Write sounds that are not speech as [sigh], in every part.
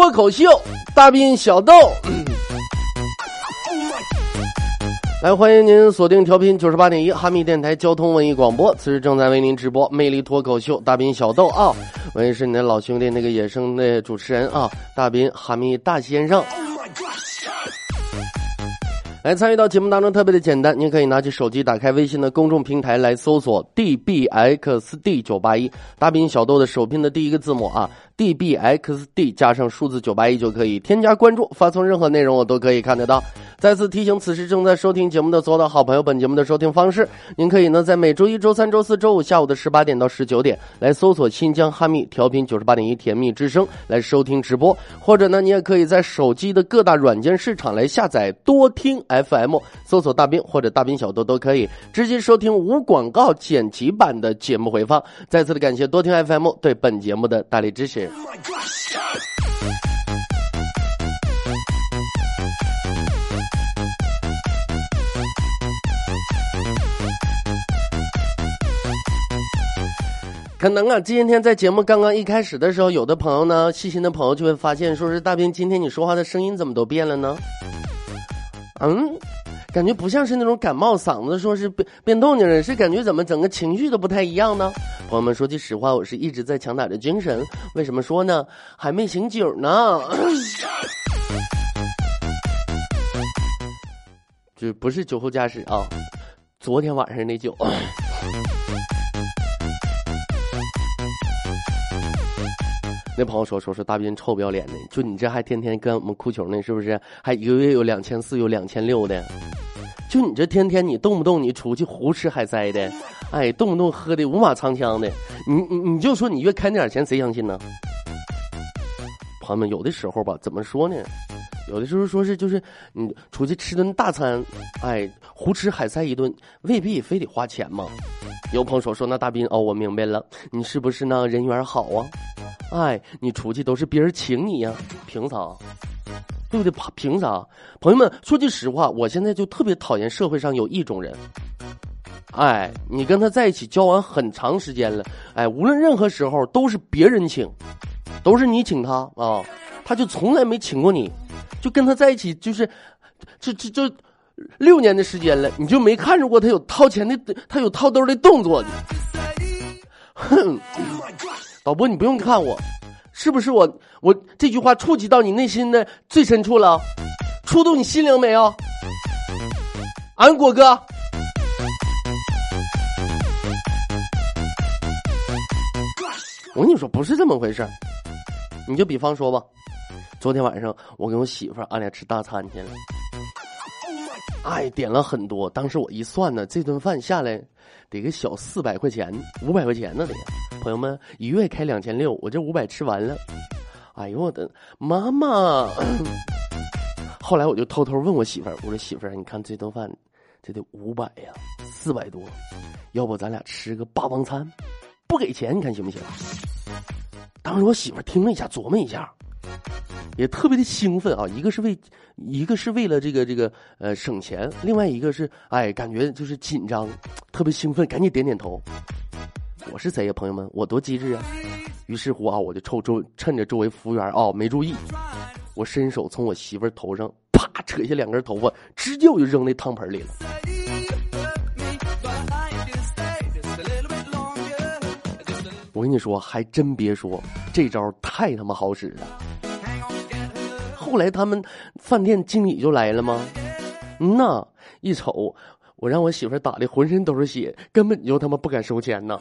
脱口秀，大兵小豆。来，欢迎您锁定调频九十八点一哈密电台交通文艺广播，此时正在为您直播《魅力脱口秀》大兵小豆啊，我也是你的老兄弟那个野生的主持人啊，大兵哈密大先生。来参与到节目当中特别的简单，您可以拿起手机，打开微信的公众平台来搜索 dbxd 九八一，大兵小豆的首拼的第一个字母啊，dbxd 加上数字九八一就可以添加关注，发送任何内容我都可以看得到。再次提醒，此时正在收听节目的所有的好朋友，本节目的收听方式，您可以呢在每周一周三周四周五下午的十八点到十九点来搜索新疆哈密调频九十八点一甜蜜之声来收听直播，或者呢你也可以在手机的各大软件市场来下载多听 FM，搜索大兵或者大兵小豆都可以直接收听无广告剪辑版的节目回放。再次的感谢多听 FM 对本节目的大力支持。可能啊，今天在节目刚刚一开始的时候，有的朋友呢，细心的朋友就会发现，说是大兵，今天你说话的声音怎么都变了呢？嗯，感觉不像是那种感冒嗓子，说是变变动静了，是感觉怎么整个情绪都不太一样呢？朋友们，说句实话，我是一直在强打着精神。为什么说呢？还没醒酒呢。[coughs] 这不是酒后驾驶啊，昨天晚上那酒。那朋友说说说大斌臭不要脸的，就你这还天天跟我们哭穷呢，是不是？还一个月有两千四，有两千六的，就你这天天你动不动你出去胡吃海塞的，哎，动不动喝的五马长枪的，你你你就说你越开那点钱谁相信呢？朋友们，有的时候吧，怎么说呢？有的时候说是就是你出去吃顿大餐，哎，胡吃海塞一顿，未必非得花钱嘛。有朋友说说那大斌哦，我明白了，你是不是呢人缘好啊？哎，你出去都是别人请你呀，凭啥？对不对？凭啥？朋友们，说句实话，我现在就特别讨厌社会上有一种人，哎，你跟他在一起交往很长时间了，哎，无论任何时候都是别人请，都是你请他啊，他就从来没请过你，就跟他在一起就是，这这就六年的时间了，你就没看着过他有掏钱的，他有掏兜的动作哼。导播，你不用看我，是不是我？我这句话触及到你内心的最深处了，触动你心灵没有？俺果哥，我跟你说，不是这么回事你就比方说吧，昨天晚上我跟我媳妇儿俺俩吃大餐去了，哎，点了很多。当时我一算呢，这顿饭下来得个小四百块钱，五百块钱呢得。朋友们，一月开两千六，我这五百吃完了。哎呦我的妈妈！[clears throat] 后来我就偷偷问我媳妇儿，我说媳妇儿，你看这顿饭，这得五百呀，四百多，要不咱俩吃个霸王餐？不给钱，你看行不行？当时我媳妇儿听了一下，琢磨一下，也特别的兴奋啊。一个是为，一个是为了这个这个呃省钱，另外一个是哎感觉就是紧张，特别兴奋，赶紧点点头。我是谁呀，朋友们？我多机智啊！于是乎啊，我就抽周趁着周围服务员啊没注意，我伸手从我媳妇儿头上啪扯下两根头发，直接我就扔那汤盆里了。我跟你说，还真别说，这招太他妈好使了。后来他们饭店经理就来了吗？嗯呐，一瞅，我让我媳妇打的浑身都是血，根本就他妈不敢收钱呢。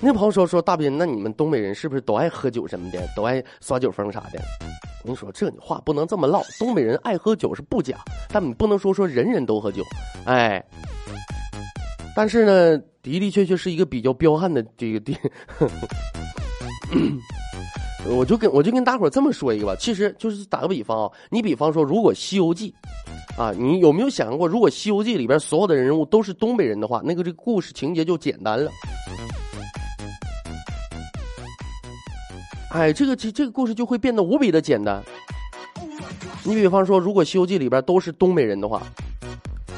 那朋友说说大斌，那你们东北人是不是都爱喝酒什么的，都爱耍酒疯啥的？你说，这你话不能这么唠。东北人爱喝酒是不假，但你不能说说人人都喝酒，哎。但是呢，的的确确是一个比较彪悍的这个地。我就跟我就跟大伙这么说一个吧，其实就是打个比方啊，你比方说，如果《西游记》，啊，你有没有想过，如果《西游记》里边所有的人物都是东北人的话，那个这个故事情节就简单了。哎，这个这这个故事就会变得无比的简单。你比方说，如果《西游记》里边都是东北人的话，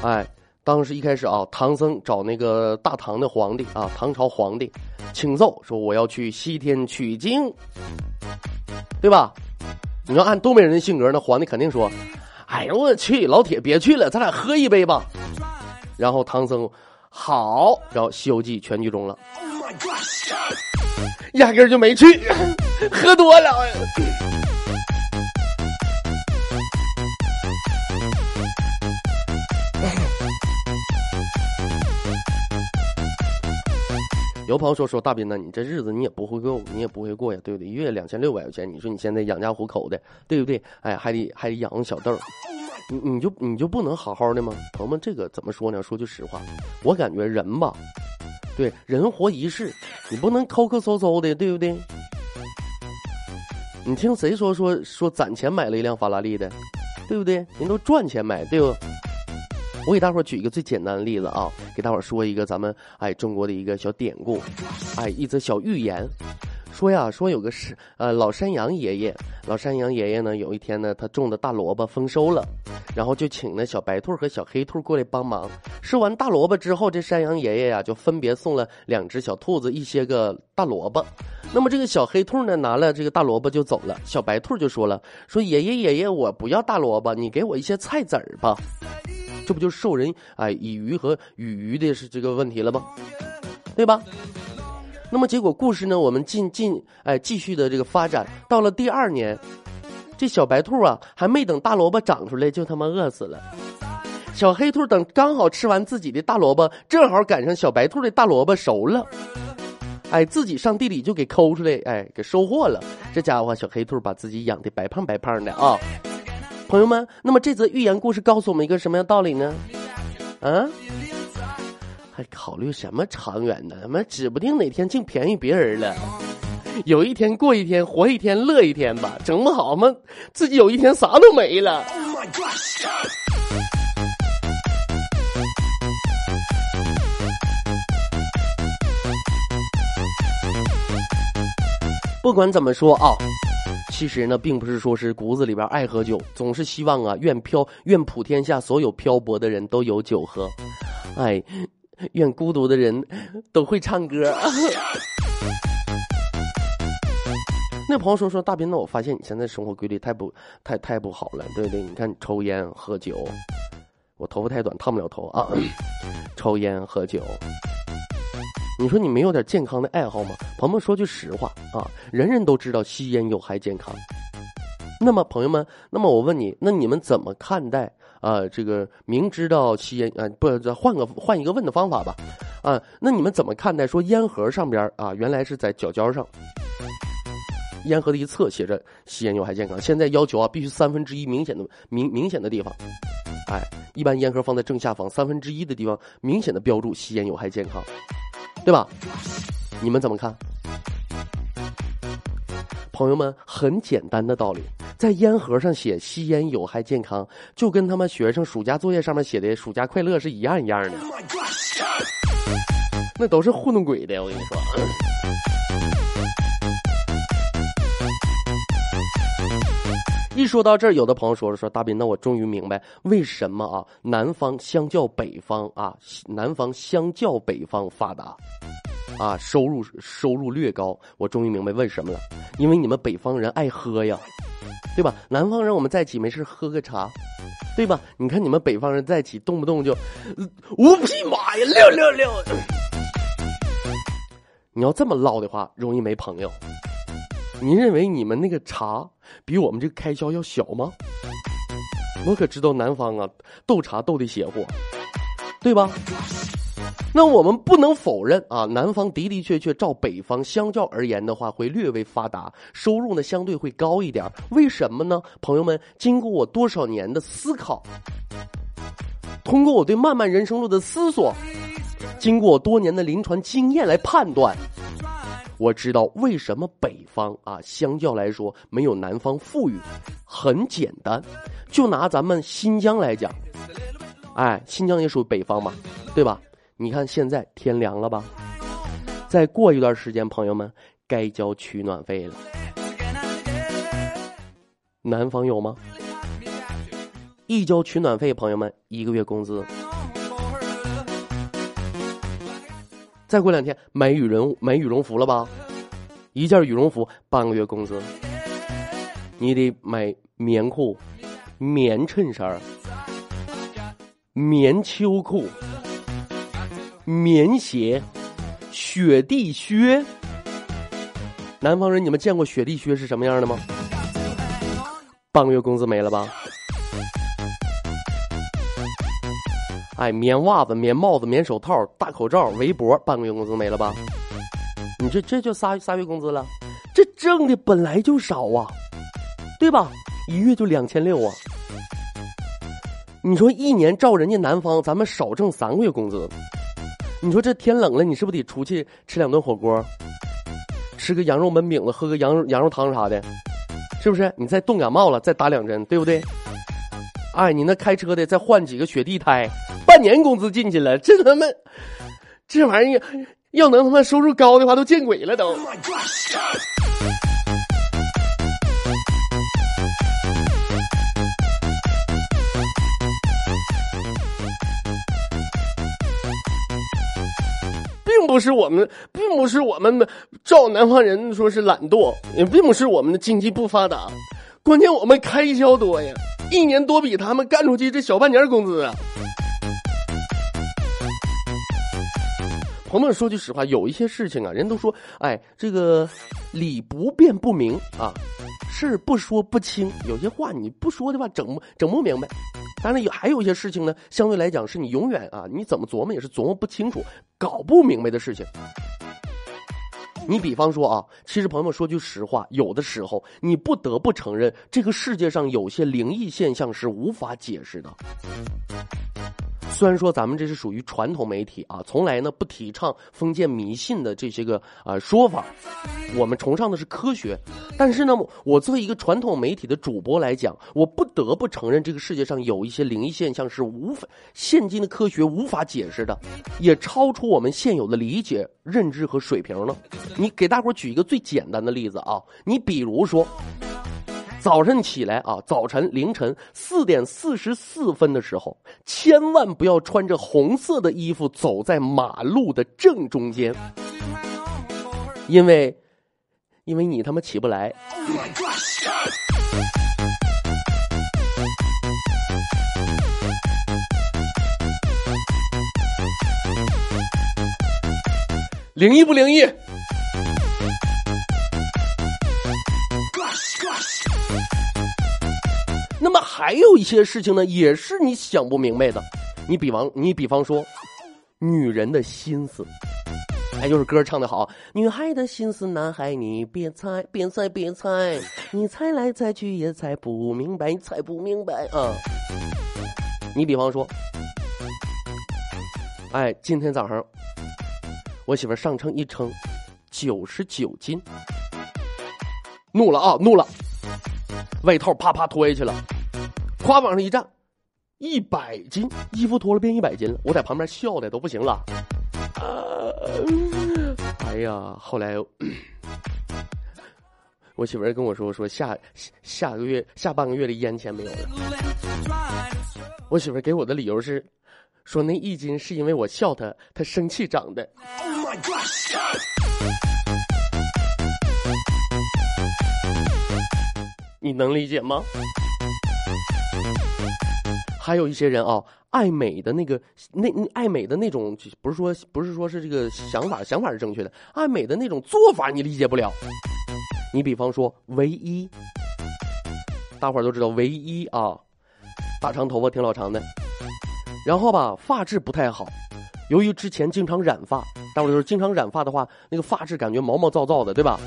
哎，当时一开始啊，唐僧找那个大唐的皇帝啊，唐朝皇帝，请奏说我要去西天取经。对吧？你要按东北人的性格，那皇帝肯定说：“哎呦我去，老铁别去了，咱俩喝一杯吧。”然后唐僧好，然后《西游记》全剧终了，压根就没去，[laughs] 喝多了。有朋友说说大斌呢，你这日子你也不会过，你也不会过呀，对不对？一月两千六百块钱，你说你现在养家糊口的，对不对？哎，还得还得养活小豆，你你就你就不能好好的吗？朋友们，这个怎么说呢？说句实话，我感觉人吧，对，人活一世，你不能抠抠搜搜的，对不对？你听谁说说说攒钱买了一辆法拉利的，对不对？人都赚钱买，对不？我给大伙举一个最简单的例子啊，给大伙说一个咱们哎中国的一个小典故，哎一则小寓言，说呀说有个是呃老山羊爷爷，老山羊爷爷呢有一天呢他种的大萝卜丰收了，然后就请那小白兔和小黑兔过来帮忙。收完大萝卜之后，这山羊爷爷呀就分别送了两只小兔子一些个大萝卜。那么这个小黑兔呢拿了这个大萝卜就走了，小白兔就说了说爷爷爷爷我不要大萝卜，你给我一些菜籽儿吧。这不就授人哎以鱼和与鱼的是这个问题了吗？对吧？那么结果故事呢？我们进进哎继续的这个发展，到了第二年，这小白兔啊还没等大萝卜长出来，就他妈饿死了。小黑兔等刚好吃完自己的大萝卜，正好赶上小白兔的大萝卜熟了，哎，自己上地里就给抠出来，哎，给收获了。这家伙小黑兔把自己养的白胖白胖的啊。朋友们，那么这则寓言故事告诉我们一个什么样道理呢？啊，还考虑什么长远呢？他妈指不定哪天竟便宜别人了。有一天过一天，活一天乐一天吧，整不好嘛，自己有一天啥都没了。不管怎么说啊。其实呢，并不是说是骨子里边爱喝酒，总是希望啊，愿漂愿普天下所有漂泊的人都有酒喝，哎，愿孤独的人都会唱歌。[laughs] 那朋友说说大斌，那我发现你现在生活规律太不太太不好了，对不对？你看抽烟喝酒，我头发太短烫不了头啊，[coughs] 抽烟喝酒。你说你没有点健康的爱好吗？朋友们说句实话啊，人人都知道吸烟有害健康。那么朋友们，那么我问你，那你们怎么看待啊？这个明知道吸烟啊，不，换个换一个问的方法吧，啊，那你们怎么看待说烟盒上边啊，原来是在角角上，烟盒的一侧写着吸烟有害健康，现在要求啊，必须三分之一明显的明明显的地方，哎，一般烟盒放在正下方三分之一的地方，明显的标注吸烟有害健康。对吧？你们怎么看？朋友们，很简单的道理，在烟盒上写吸烟有害健康，就跟他们学生暑假作业上面写的暑假快乐是一样一样的。那都是糊弄鬼的，我跟你说。一说到这儿，有的朋友说了说大斌，那我终于明白为什么啊，南方相较北方啊，南方相较北方发达，啊，收入收入略高。我终于明白为什么了，因为你们北方人爱喝呀，对吧？南方人我们在一起没事喝个茶，对吧？你看你们北方人在一起动不动就五匹马呀，六六六。你要这么唠的话，容易没朋友。您认为你们那个茶比我们这个开销要小吗？我可知道南方啊，斗茶斗的邪乎，对吧？那我们不能否认啊，南方的的确确照北方相较而言的话，会略微发达，收入呢相对会高一点。为什么呢？朋友们，经过我多少年的思考，通过我对漫漫人生路的思索，经过我多年的临床经验来判断，我知道为什么北方啊相较来说没有南方富裕。很简单，就拿咱们新疆来讲，哎，新疆也属于北方嘛，对吧？你看现在天凉了吧？再过一段时间，朋友们该交取暖费了。南方有吗？一交取暖费，朋友们一个月工资。再过两天买羽绒买羽绒服了吧？一件羽绒服半个月工资。你得买棉裤、棉衬衫、棉秋裤。棉鞋、雪地靴，南方人，你们见过雪地靴是什么样的吗？半个月工资没了吧？哎，棉袜子、棉帽子、棉手套、大口罩、围脖，半个月工资没了吧？你这这就仨仨月工资了，这挣的本来就少啊，对吧？一月就两千六啊！你说一年照人家南方，咱们少挣三个月工资。你说这天冷了，你是不是得出去吃两顿火锅，吃个羊肉焖饼子，喝个羊羊肉汤啥的，是不是？你再冻感冒了，再打两针，对不对？哎，你那开车的再换几个雪地胎，半年工资进去了，这他妈，这玩意儿要能他妈收入高的话，都见鬼了都。并不是我们，并不是我们照南方人说是懒惰，也并不是我们的经济不发达，关键我们开销多呀，一年多比他们干出去这小半年工资啊。朋友们说句实话，有一些事情啊，人都说，哎，这个理不辩不明啊，事不说不清，有些话你不说的话，整整不明白。当然有还有一些事情呢，相对来讲是你永远啊，你怎么琢磨也是琢磨不清楚、搞不明白的事情。你比方说啊，其实朋友们说句实话，有的时候你不得不承认，这个世界上有些灵异现象是无法解释的。虽然说咱们这是属于传统媒体啊，从来呢不提倡封建迷信的这些个啊说法，我们崇尚的是科学。但是呢，我作为一个传统媒体的主播来讲，我不得不承认这个世界上有一些灵异现象是无法现今的科学无法解释的，也超出我们现有的理解、认知和水平了。你给大伙举一个最简单的例子啊，你比如说。早晨起来啊，早晨凌晨四点四十四分的时候，千万不要穿着红色的衣服走在马路的正中间，因为，因为你他妈起不来。灵异不灵异？还有一些事情呢，也是你想不明白的。你比方，你比方说，女人的心思，哎，就是歌唱的好。女孩的心思，男孩你别猜，别猜，别猜，你猜来猜去也猜不明白，猜不明白啊。你比方说，哎，今天早上我媳妇上称一称，九十九斤，怒了啊，怒了。外套啪啪脱下去了，夸往上一站，一百斤衣服脱了变一百斤了，我在旁边笑的都不行了。哎呀，后来 [clears throat] 我媳妇儿跟我说说下下个月下半个月的烟钱没有了。我媳妇儿给我的理由是，说那一斤是因为我笑她，她生气长的。Oh my god！你能理解吗？还有一些人啊，爱美的那个那爱美的那种，不是说不是说是这个想法，想法是正确的，爱美的那种做法你理解不了。你比方说唯一，大伙儿都知道唯一啊，大长头发挺老长的，然后吧发质不太好，由于之前经常染发，大伙儿说经常染发的话，那个发质感觉毛毛躁躁的，对吧？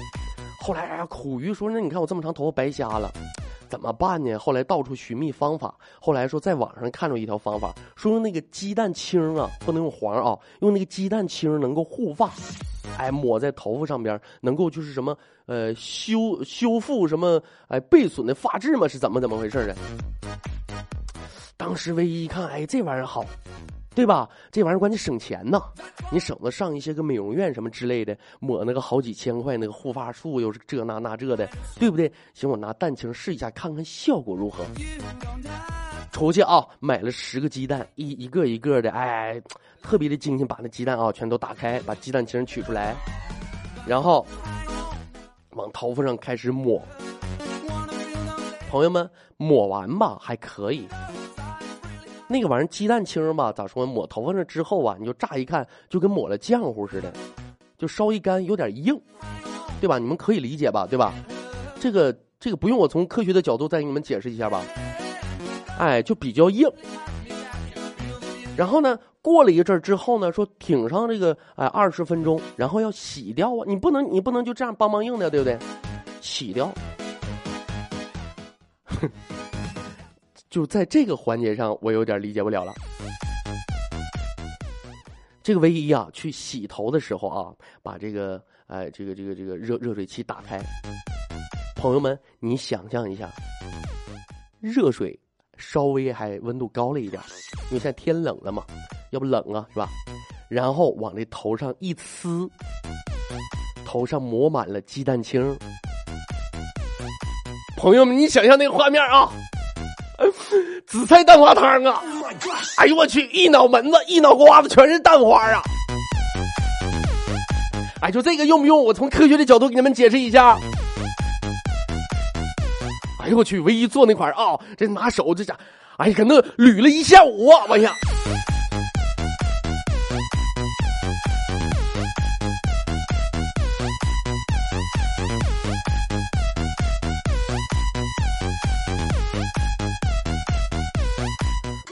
后来啊，苦于说，那你看我这么长头发白瞎了，怎么办呢？后来到处寻觅方法，后来说在网上看着一条方法，说用那个鸡蛋清啊，不能用黄啊，用那个鸡蛋清能够护发，哎，抹在头发上边，能够就是什么呃修修复什么哎被损的发质嘛，是怎么怎么回事的？当时唯一一看，哎，这玩意儿好。对吧？这玩意儿关键省钱呐，你省得上一些个美容院什么之类的，抹那个好几千块那个护发素，又是这那那这的，对不对？行，我拿蛋清试一下，看看效果如何。出去啊，买了十个鸡蛋，一一个一个的，哎，特别的精心把那鸡蛋啊全都打开，把鸡蛋清取出来，然后往头发上开始抹。朋友们，抹完吧还可以。那个玩意儿鸡蛋清吧，咋说？抹头发上之后啊，你就乍一看就跟抹了浆糊似的，就稍一干有点硬，对吧？你们可以理解吧？对吧？这个这个不用我从科学的角度再给你们解释一下吧？哎，就比较硬。然后呢，过了一阵之后呢，说挺上这个哎二十分钟，然后要洗掉啊，你不能你不能就这样梆梆硬的，对不对？洗掉。就在这个环节上，我有点理解不了了。这个唯一啊，去洗头的时候啊，把这个哎，这个这个这个热热水器打开。朋友们，你想象一下，热水稍微还温度高了一点，因为现在天冷了嘛，要不冷啊，是吧？然后往这头上一呲，头上抹满了鸡蛋清。朋友们，你想象那个画面啊！[laughs] 紫菜蛋花汤啊！哎呦我去，一脑门子一脑瓜子全是蛋花啊！哎，就这个用不用？我从科学的角度给你们解释一下。哎呦我去，唯一做那块啊，这拿手这家，哎呀，搁那捋了一下午啊！我呀。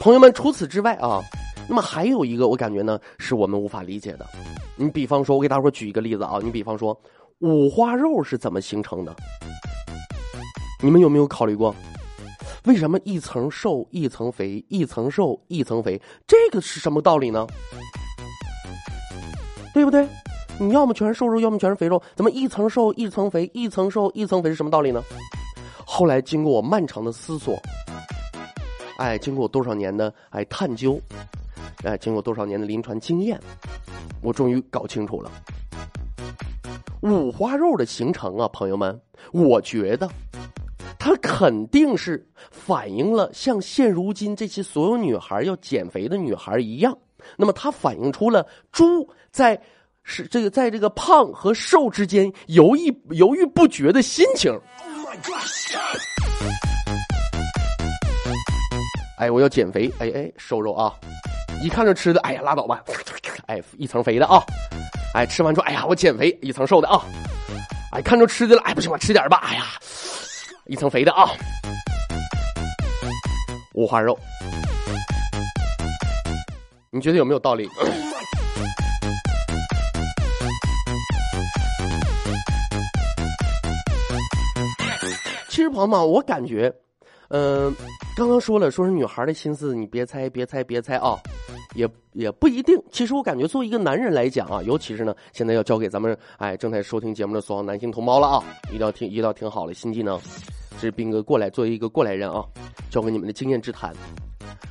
朋友们，除此之外啊，那么还有一个我感觉呢，是我们无法理解的。你比方说，我给大伙举一个例子啊，你比方说五花肉是怎么形成的？你们有没有考虑过，为什么一层瘦一层肥，一层瘦一层肥？这个是什么道理呢？对不对？你要么全是瘦肉，要么全是肥肉，怎么一层瘦一层肥，一层瘦一层肥是什么道理呢？后来经过我漫长的思索。哎，经过多少年的哎探究，哎，经过多少年的临床经验，我终于搞清楚了。五花肉的形成啊，朋友们，我觉得它肯定是反映了像现如今这些所有女孩要减肥的女孩一样，那么它反映出了猪在是这个在这个胖和瘦之间犹豫犹豫不决的心情 oh my god。哎，我要减肥，哎哎，瘦肉啊！一看这吃的，哎呀，拉倒吧，哎，一层肥的啊！哎，吃完之后，哎呀，我减肥，一层瘦的啊！哎，看着吃的了，哎，不行，我吃点吧，哎呀，一层肥的啊！五花肉，你觉得有没有道理？其实朋友们，我感觉。嗯，刚刚说了，说是女孩的心思，你别猜，别猜，别猜啊，也也不一定。其实我感觉，作为一个男人来讲啊，尤其是呢，现在要交给咱们哎正在收听节目的所有男性同胞了啊，一定要听，一定要听好了，新技能。这是斌哥过来，作为一个过来人啊，交给你们的经验之谈。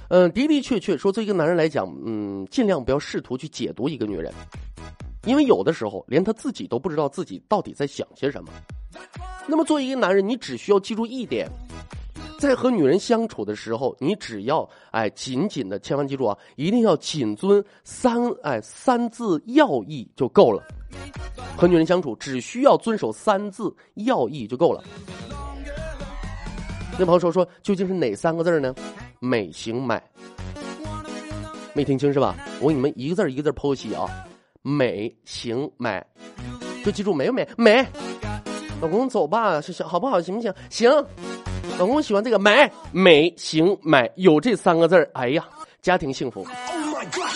嗯，的的确确，说作为一个男人来讲，嗯，尽量不要试图去解读一个女人，因为有的时候连他自己都不知道自己到底在想些什么。那么作为一个男人，你只需要记住一点。在和女人相处的时候，你只要哎紧紧的，千万记住啊，一定要谨遵三哎三字要义就够了。和女人相处只需要遵守三字要义就够了。那朋友说说，究竟是哪三个字呢？美行买，没听清是吧？我给你们一个字一个字剖析啊。美行买，就记住美不美？美。老公走吧，行好不好？行不行？行。老公喜欢这个，买，美，行，买，有这三个字，哎呀，家庭幸福。oh my god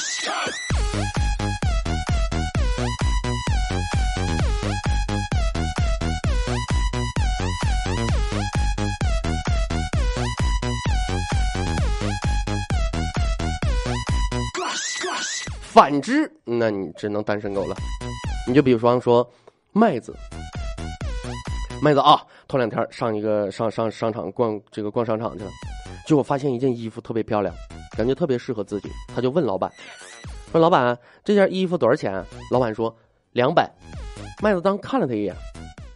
反之，那你只能单身狗了，你就比方说麦子，麦子啊。头两天上一个上上商场逛这个逛商场去了，结果发现一件衣服特别漂亮，感觉特别适合自己，他就问老板说：“老板，这件衣服多少钱？”老板说：“两百。”麦子当看了他一眼，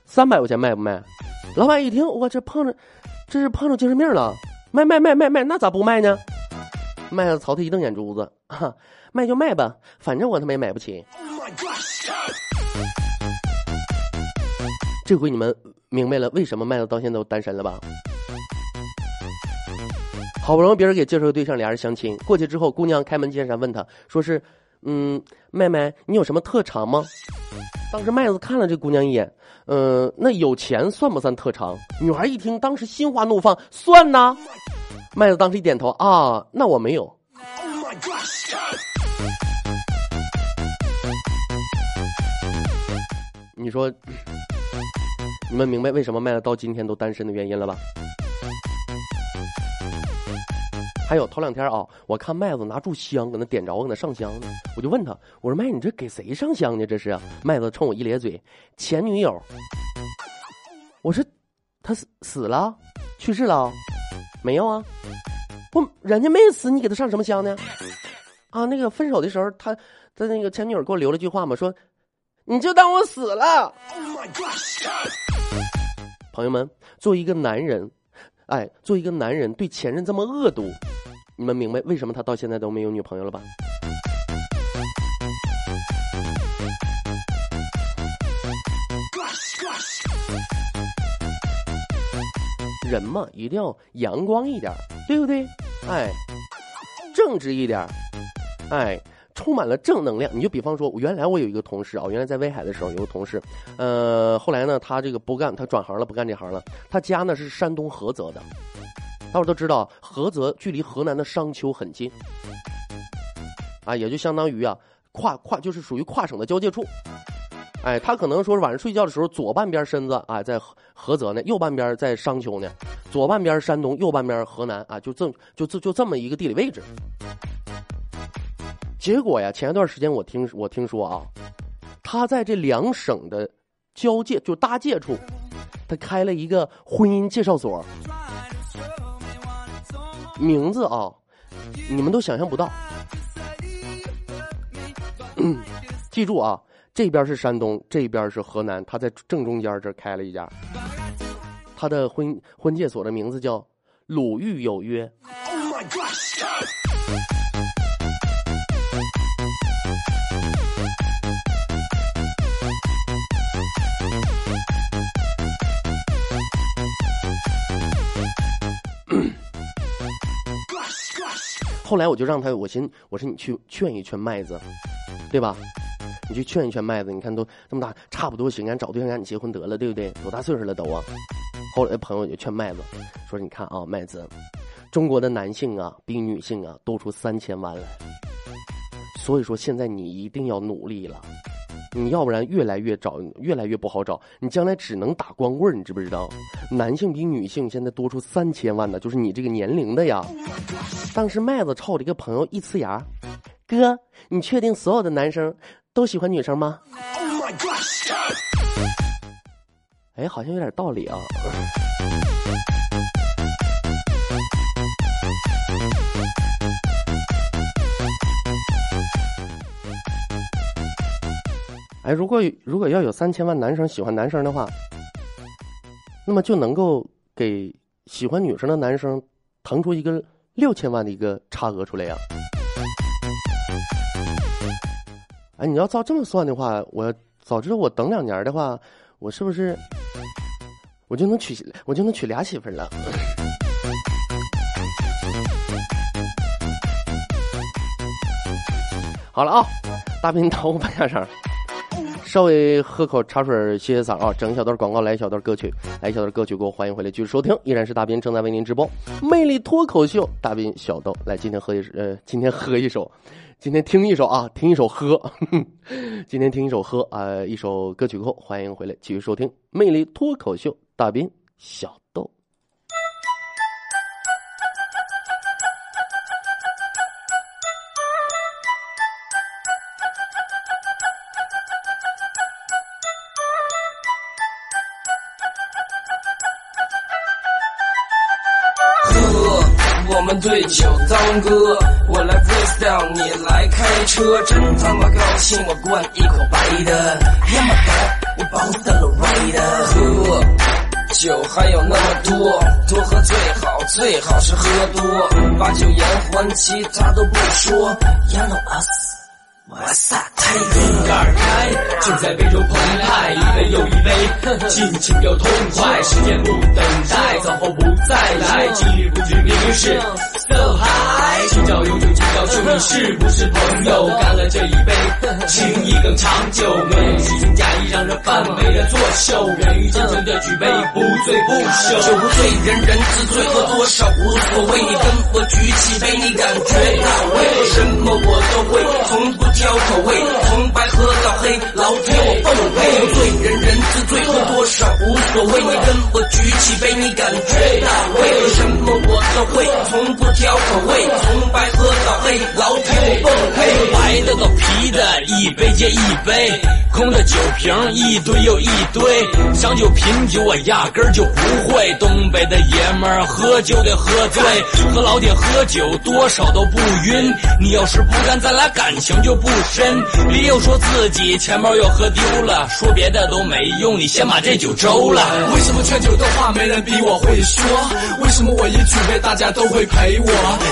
三百块钱卖不卖？老板一听，我这碰着，这是碰着精神病了，卖卖卖卖卖，那咋不卖呢？麦子朝他一瞪眼珠子，哈，卖就卖吧，反正我他妈也买不起。这回你们明白了为什么麦子到现在都单身了吧？好不容易别人给介绍个对象，俩人相亲过去之后，姑娘开门见山问他，说是，嗯，妹妹，你有什么特长吗？当时麦子看了这姑娘一眼，嗯，那有钱算不算特长？女孩一听，当时心花怒放，算呐。麦子当时一点头，啊，那我没有。Oh 你说，你们明白为什么麦子到今天都单身的原因了吧？还有头两天啊，我看麦子拿炷香搁那点着，搁那上香呢。我就问他，我说麦，你这给谁上香呢？这是？麦子冲我一咧嘴，前女友。我说，他死死了，去世了？没有啊，不，人家没死，你给他上什么香呢？啊，那个分手的时候，他他那个前女友给我留了句话嘛，说，你就当我死了。朋友们，作为一个男人，哎，作为一个男人对前任这么恶毒。你们明白为什么他到现在都没有女朋友了吧？人嘛，一定要阳光一点，对不对？哎，正直一点，哎，充满了正能量。你就比方说，我原来我有一个同事啊，原来在威海的时候有个同事，呃，后来呢，他这个不干，他转行了，不干这行了。他家呢是山东菏泽的。大伙都知道，菏泽距离河南的商丘很近，啊，也就相当于啊，跨跨就是属于跨省的交界处。哎，他可能说是晚上睡觉的时候，左半边身子啊在菏泽呢，右半边在商丘呢，左半边山东，右半边河南啊，就这就就就这么一个地理位置。结果呀，前一段时间我听我听说啊，他在这两省的交界就搭界处，他开了一个婚姻介绍所。名字啊，你们都想象不到。[clears throat] 记住啊，这边是山东，这边是河南，他在正中间这开了一家。他的婚婚介所的名字叫“鲁豫有约”。后来我就让他，我寻我说你去劝一劝麦子，对吧？你去劝一劝麦子，你看都这么大，差不多行，赶找对象赶紧结婚得了，对不对？多大岁数了都啊？后来朋友就劝麦子，说你看啊，麦子，中国的男性啊比女性啊多出三千万来，所以说现在你一定要努力了。你要不然越来越找，越来越不好找，你将来只能打光棍你知不知道？男性比女性现在多出三千万呢，就是你这个年龄的呀。当时麦子朝我的一个朋友一呲牙，哥，你确定所有的男生都喜欢女生吗？哎，好像有点道理啊。哎，如果如果要有三千万男生喜欢男生的话，那么就能够给喜欢女生的男生腾出一个六千万的一个差额出来呀！哎，你要照这么算的话，我早知道我等两年的话，我是不是我就能娶我就能娶俩媳妇了？好了啊，大兵到我半下声。稍微喝口茶水歇歇嗓啊，整一小段广告，来一小段歌曲，来一小段歌曲，给我欢迎回来继续收听，依然是大斌正在为您直播魅力脱口秀，大斌小豆来今天喝一呃，今天喝一首，[laughs] 今天听一首啊，听一首喝，今天听一首喝啊，一首歌曲后欢迎回来继续收听。魅力脱口秀，大斌小我们对酒当歌，我来 freestyle，你来开车，真他妈高兴，我灌一口白的，Yeah my god，我保护了歪的，喝酒还有那么多，多喝最好，最好是喝多，把酒言欢，其他都不说，You know us。哇塞，心肝儿开，就在杯中澎湃，一杯又一杯，尽情又痛快，时间不等待，走后不再来，今日不知明日事，so high，今朝有酒今朝酒，你是不是朋友？干了这一杯，情谊更长久，没有虚情假意，让人半杯的作秀，人与真诚的举杯，不醉不休，酒不醉人人自醉，喝多少无所谓，你跟我举起杯，你感觉到为什么我都会，从不。挑口味，从白喝到黑，老铁我奉陪。醉人人最后，多少无所谓。你跟我举起杯，你感觉到为什么我都会，从不挑口味，从白喝到黑，老铁我奉陪。杯接一杯，空的酒瓶一堆又一堆。想酒品酒，我压根儿就不会。东北的爷们儿喝酒得喝醉，和老铁喝酒多少都不晕。你要是不干，咱俩感情就不。深，理由说自己钱包又喝丢了，说别的都没用，你先把这酒周了。为什么劝酒的话没人比我会说？为什么我一举杯大家都会陪我？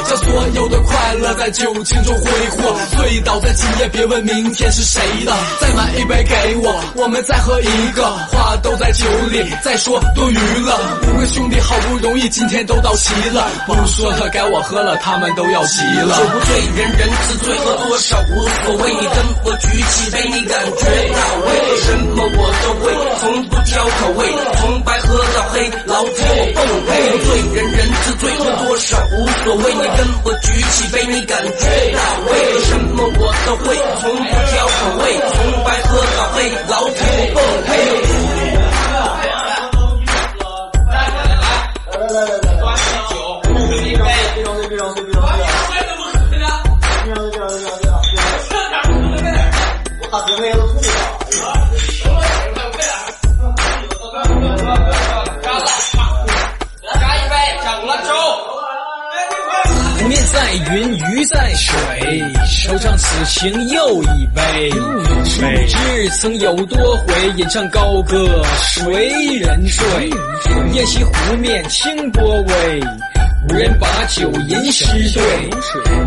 将所有的快乐在酒精中挥霍，醉倒在今夜，别问明天是谁的。再买一杯给我，我们再喝一个，话都在酒里，再说多余了。五个兄弟好不容易今天都到齐了，不说了，该我喝了，他们都要急了。酒不醉人人自醉，喝多少无。所谓你跟我举起杯，你感觉到为什么我都会，从不挑口味，从白喝到黑，老铁我奉陪。醉人人自醉，喝多少无所谓，你跟我举起杯，你感觉到为什么我都会，从不挑口味，从白喝到黑，老铁我奉陪。情又一杯。不知曾有多回，吟唱高歌谁人醉？夜袭湖面清波微。无人把酒吟诗对，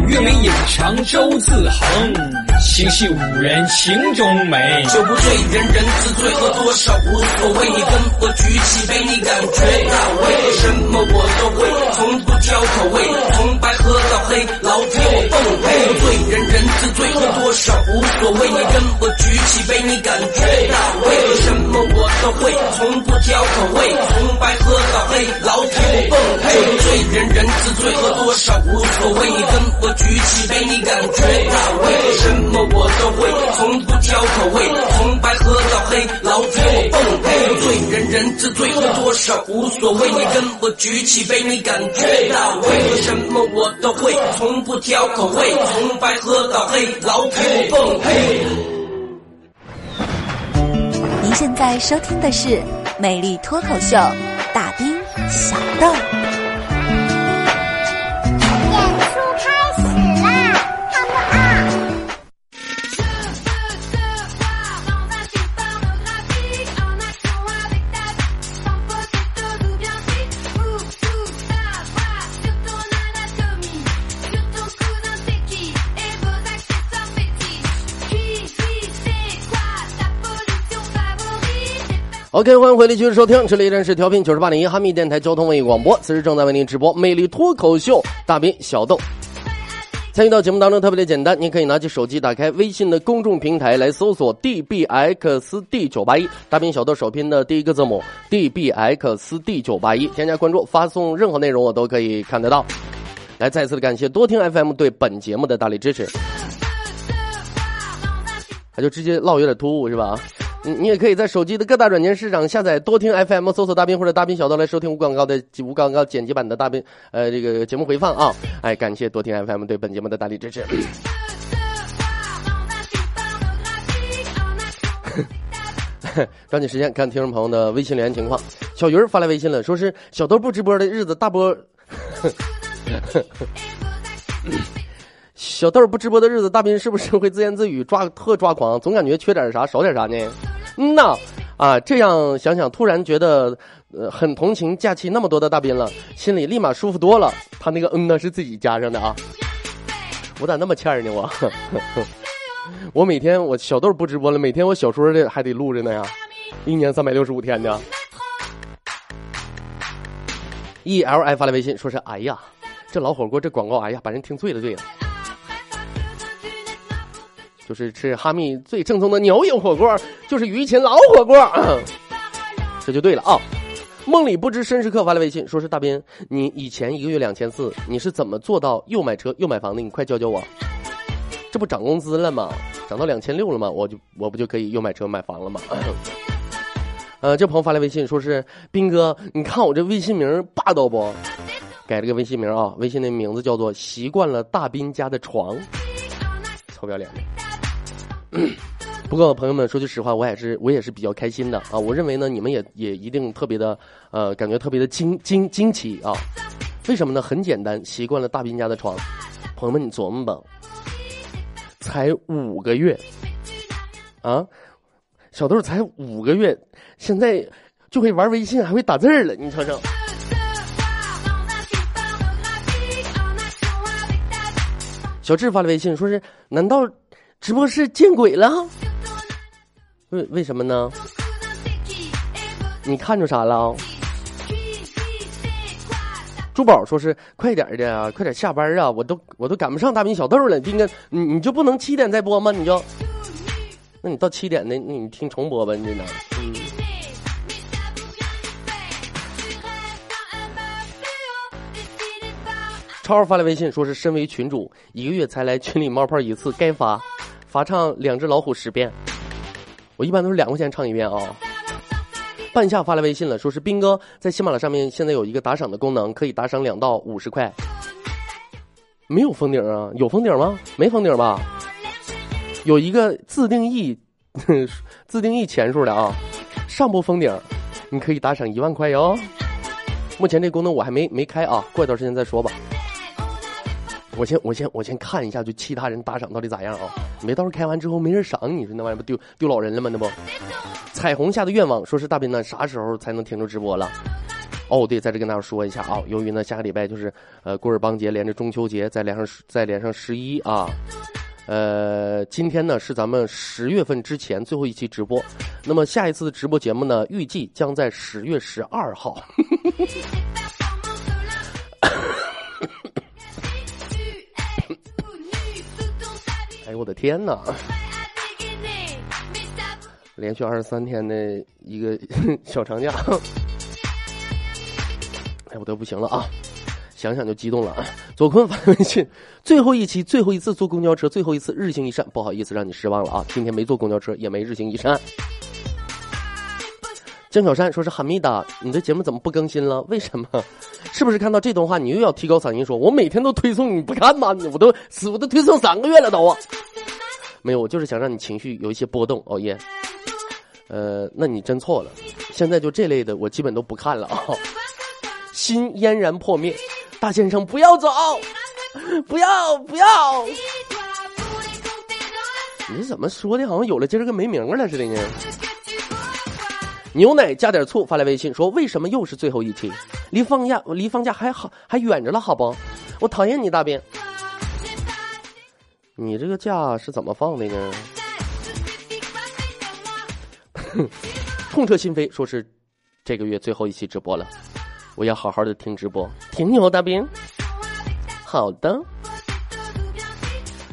月明影长舟自横，情系五人情中美。酒不醉人人自醉，喝多少无所谓。你跟我举起杯，你感觉到为什么我都会，从不挑口味，从白喝到黑，老铁我奉陪。不醉人人自醉，喝多少无所谓。你跟我举起杯，你感觉到为什么我都会，从不挑口味，从白喝到黑，老铁我奉陪。不醉人。人自醉，喝多少无所谓。你跟我举起杯，你感觉到为什么什么我都会，从不挑口味，从白喝到黑，老铁我奉陪。醉人人自醉，喝多少无所谓。你跟我举起杯，你感觉到为什么我都会，从不挑口味，从白喝到黑，老铁我奉陪。您现在收听的是《美丽脱口秀》，大兵小豆。OK，欢迎回来继续收听，这里依然是调频九十八点一哈密电台交通文艺广播，此时正在为您直播《魅力脱口秀》，大兵小豆。参与到节目当中特别的简单，您可以拿起手机，打开微信的公众平台来搜索 DBXD 九八一，大兵小豆首拼的第一个字母 DBXD 九八一，添加关注，发送任何内容我都可以看得到。来，再次的感谢多听 FM 对本节目的大力支持。他就直接唠有点突兀是吧？你你也可以在手机的各大软件市场下载多听 FM，搜索大兵或者大兵小豆来收听无广告的无广告剪辑版的大兵呃这个节目回放啊！哎，感谢多听 FM 对本节目的大力支持。[laughs] 抓紧时间看听众朋友的微信留言情况。小鱼儿发来微信了，说是小豆不直播的日子，大波 [laughs] 小豆不直播的日子，大斌是不是会自言自语抓特抓狂？总感觉缺点啥少点啥呢？嗯呐，啊，这样想想，突然觉得呃很同情假期那么多的大斌了，心里立马舒服多了。他那个嗯呢是自己加上的啊，我咋那么欠呢我？[laughs] 我每天我小豆不直播了，每天我小说的还得录着呢呀，一年三百六十五天呢。E L I 发来微信说是哎呀，这老火锅这广告哎呀把人听醉了醉了。就是吃哈密最正宗的牛油火锅，就是于琴老火锅，这就对了啊！梦里不知身是客发来微信，说是大斌，你以前一个月两千四，你是怎么做到又买车又买房的？你快教教我。这不涨工资了吗？涨到两千六了吗？我就我不就可以又买车买房了吗？[coughs] 呃，这朋友发来微信说是斌哥，你看我这微信名霸道不？改了个微信名啊，微信的名字叫做习惯了大斌家的床，臭不要脸的。[clears throat] 不过，朋友们说句实话，我也是我也是比较开心的啊！我认为呢，你们也也一定特别的呃，感觉特别的惊惊惊奇啊！为什么呢？很简单，习惯了大斌家的床。朋友们，你琢磨吧，才五个月啊，小豆才五个月，现在就会玩微信，还会打字了，你瞅瞅。小智发了微信，说是难道？直播室见鬼了？为为什么呢？你看着啥了？珠宝说是快点的，快点下班啊！我都我都赶不上大兵小豆了，斌哥，你你就不能七点再播吗？你就，那你到七点的，那你听重播吧，你呢？超发来微信说是身为群主，一个月才来群里冒泡一次，该发。罚唱两只老虎十遍，我一般都是两块钱唱一遍啊。半夏发来微信了，说是斌哥在喜马拉雅上面现在有一个打赏的功能，可以打赏两到五十块。没有封顶啊？有封顶吗？没封顶吧？有一个自定义 [laughs] 自定义钱数的啊，上不封顶，你可以打赏一万块哟。目前这功能我还没没开啊，过一段时间再说吧。我先我先我先看一下，就其他人打赏到底咋样啊？没到时候开完之后没人赏你，说那玩意儿不丢丢老人了吗？那不，彩虹下的愿望说是大斌呢，啥时候才能停住直播了？哦，对，在这跟大家说一下啊，由于呢下个礼拜就是呃古尔邦节连着中秋节，再连上再连上十一啊，呃，今天呢是咱们十月份之前最后一期直播，那么下一次的直播节目呢，预计将在十月十二号。[laughs] 哎呦我的天哪！连续二十三天的一个 [laughs] 小长假，哎，我都不行了啊！想想就激动了。左坤发微信：最后一期，最后一次坐公交车，最后一次日行一善，不好意思让你失望了啊！今天没坐公交车，也没日行一善。江小山说是哈密达，你的节目怎么不更新了？为什么？[laughs] 是不是看到这段话你又要提高嗓音说？我每天都推送，你不看吗？我都死，我都推送三个月了都。没有，我就是想让你情绪有一些波动。哦耶，呃，那你真错了。现在就这类的我基本都不看了啊。[laughs] 心嫣然破灭，大先生不要走，不要不要。你怎么说的？好像有了今儿个没名了似的呢。牛奶加点醋，发来微信说：“为什么又是最后一期？离放假离放假还好还远着了，好不？我讨厌你大兵。你这个假是怎么放的呢？”痛彻心扉，说是这个月最后一期直播了，我要好好的听直播，听你哦，大兵。好的。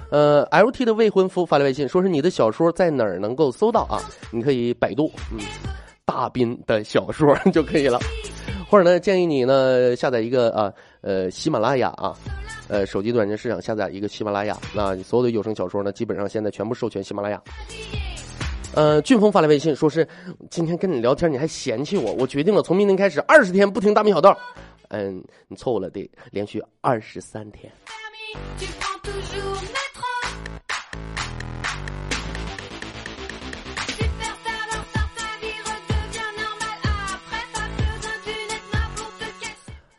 呃，L T 的未婚夫发来微信，说是你的小说在哪儿能够搜到啊？你可以百度，嗯。大斌的小说就可以了，[laughs] 或者呢，建议你呢下载一个啊呃喜马拉雅啊，呃手机软件市场下载一个喜马拉雅，那你所有的有声小说呢，基本上现在全部授权喜马拉雅。呃，俊峰发来微信说是今天跟你聊天你还嫌弃我，我决定了从明天开始二十天不听大兵小道，嗯，你错误了，得连续二十三天。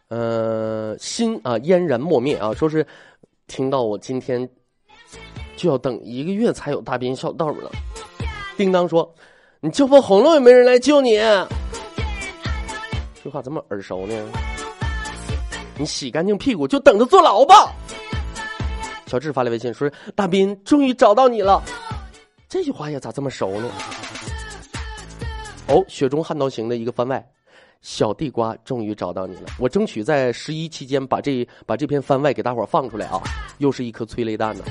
呃。呃，心啊嫣然莫灭啊，说是听到我今天就要等一个月才有大兵小豆了。叮当说：“你叫破喉咙也没人来救你。”这话怎么耳熟呢？你洗干净屁股就等着坐牢吧。小智发来微信说：“大斌终于找到你了。”这句话呀，咋这么熟呢？哦，雪中悍刀行的一个番外，小地瓜终于找到你了。我争取在十一期间把这把这篇番外给大伙儿放出来啊！又是一颗催泪弹呢。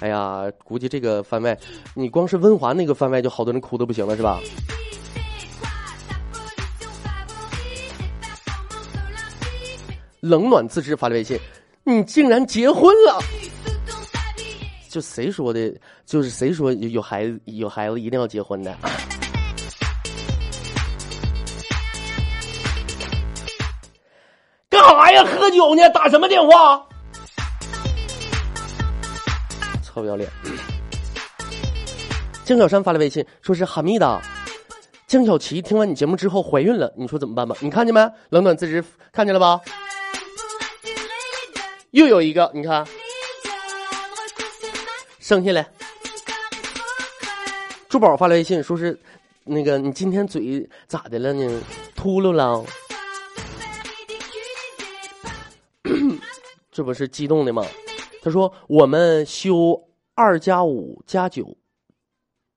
哎呀，估计这个番外，你光是温华那个番外就好多人哭的不行了，是吧？冷暖自知发来微信，你竟然结婚了！就谁说的？就是谁说有孩子有孩子一定要结婚的？喝酒呢？打什么电话？臭不要脸！江小山发来微信，说是哈密的。江小琪听完你节目之后怀孕了，你说怎么办吧？你看见没？冷暖自知，看见了吧？又有一个，你看，生下来。珠宝发来微信，说是那个你今天嘴咋的了呢？秃噜了？这不是激动的吗？他说我们修二加五加九，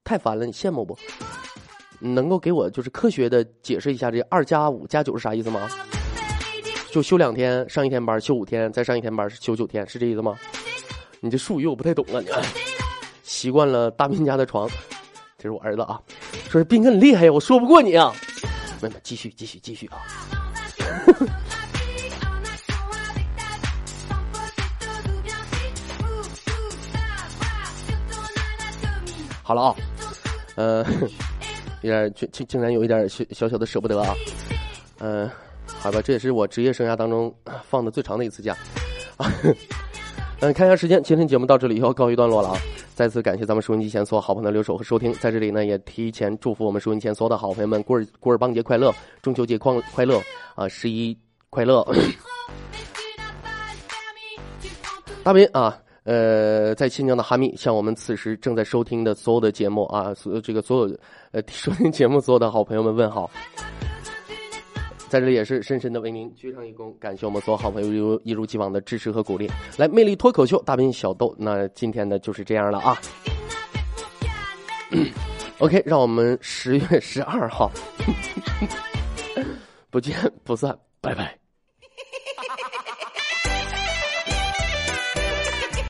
太烦了，你羡慕不？你能够给我就是科学的解释一下这二加五加九是啥意思吗？就休两天，上一天班，休五天，再上一天班，休九天，是这意思吗？你这术语我不太懂啊，你习惯了大斌家的床，这是我儿子啊，说是斌哥你厉害呀，我说不过你啊，妹妹继续继续继续啊。好了啊，呃，[laughs] 有点竟竟竟然有一点小小的舍不得啊，嗯、好吧，这也是我职业生涯当中放的最长的一次假，啊，[laughs] 嗯，看一下时间，今天节目到这里要告一段落了啊！再次感谢咱们收音机前所有好朋友的留守和收听，在这里呢也提前祝福我们收音机前所有的好朋友们，古尔古尔邦节快乐，中秋节快快乐啊，十一快乐！[coughs] 大斌啊，呃，在新疆的哈密向我们此时正在收听的所有的节目啊，所有这个所有呃 [laughs] 收听节目所有的好朋友们问好。在这里也是深深的为您鞠上一躬，感谢我们所有好朋友一如一如既往的支持和鼓励。来，魅力脱口秀，大兵小豆，那今天呢就是这样了啊。OK，让我们十月十二号 [laughs] 不见不散，拜拜。